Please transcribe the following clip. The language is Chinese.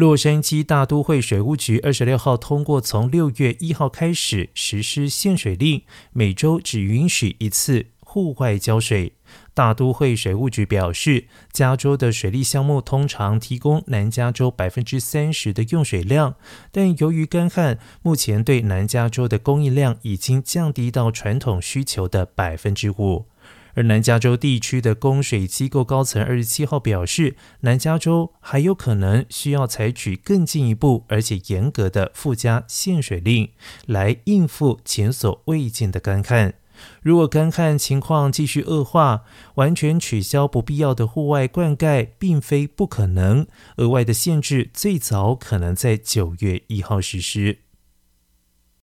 洛杉矶大都会水务局二十六号通过，从六月一号开始实施限水令，每周只允许一次户外浇水。大都会水务局表示，加州的水利项目通常提供南加州百分之三十的用水量，但由于干旱，目前对南加州的供应量已经降低到传统需求的百分之五。而南加州地区的供水机构高层二十七号表示，南加州还有可能需要采取更进一步而且严格的附加限水令，来应付前所未见的干旱。如果干旱情况继续恶化，完全取消不必要的户外灌溉并非不可能。额外的限制最早可能在九月一号实施。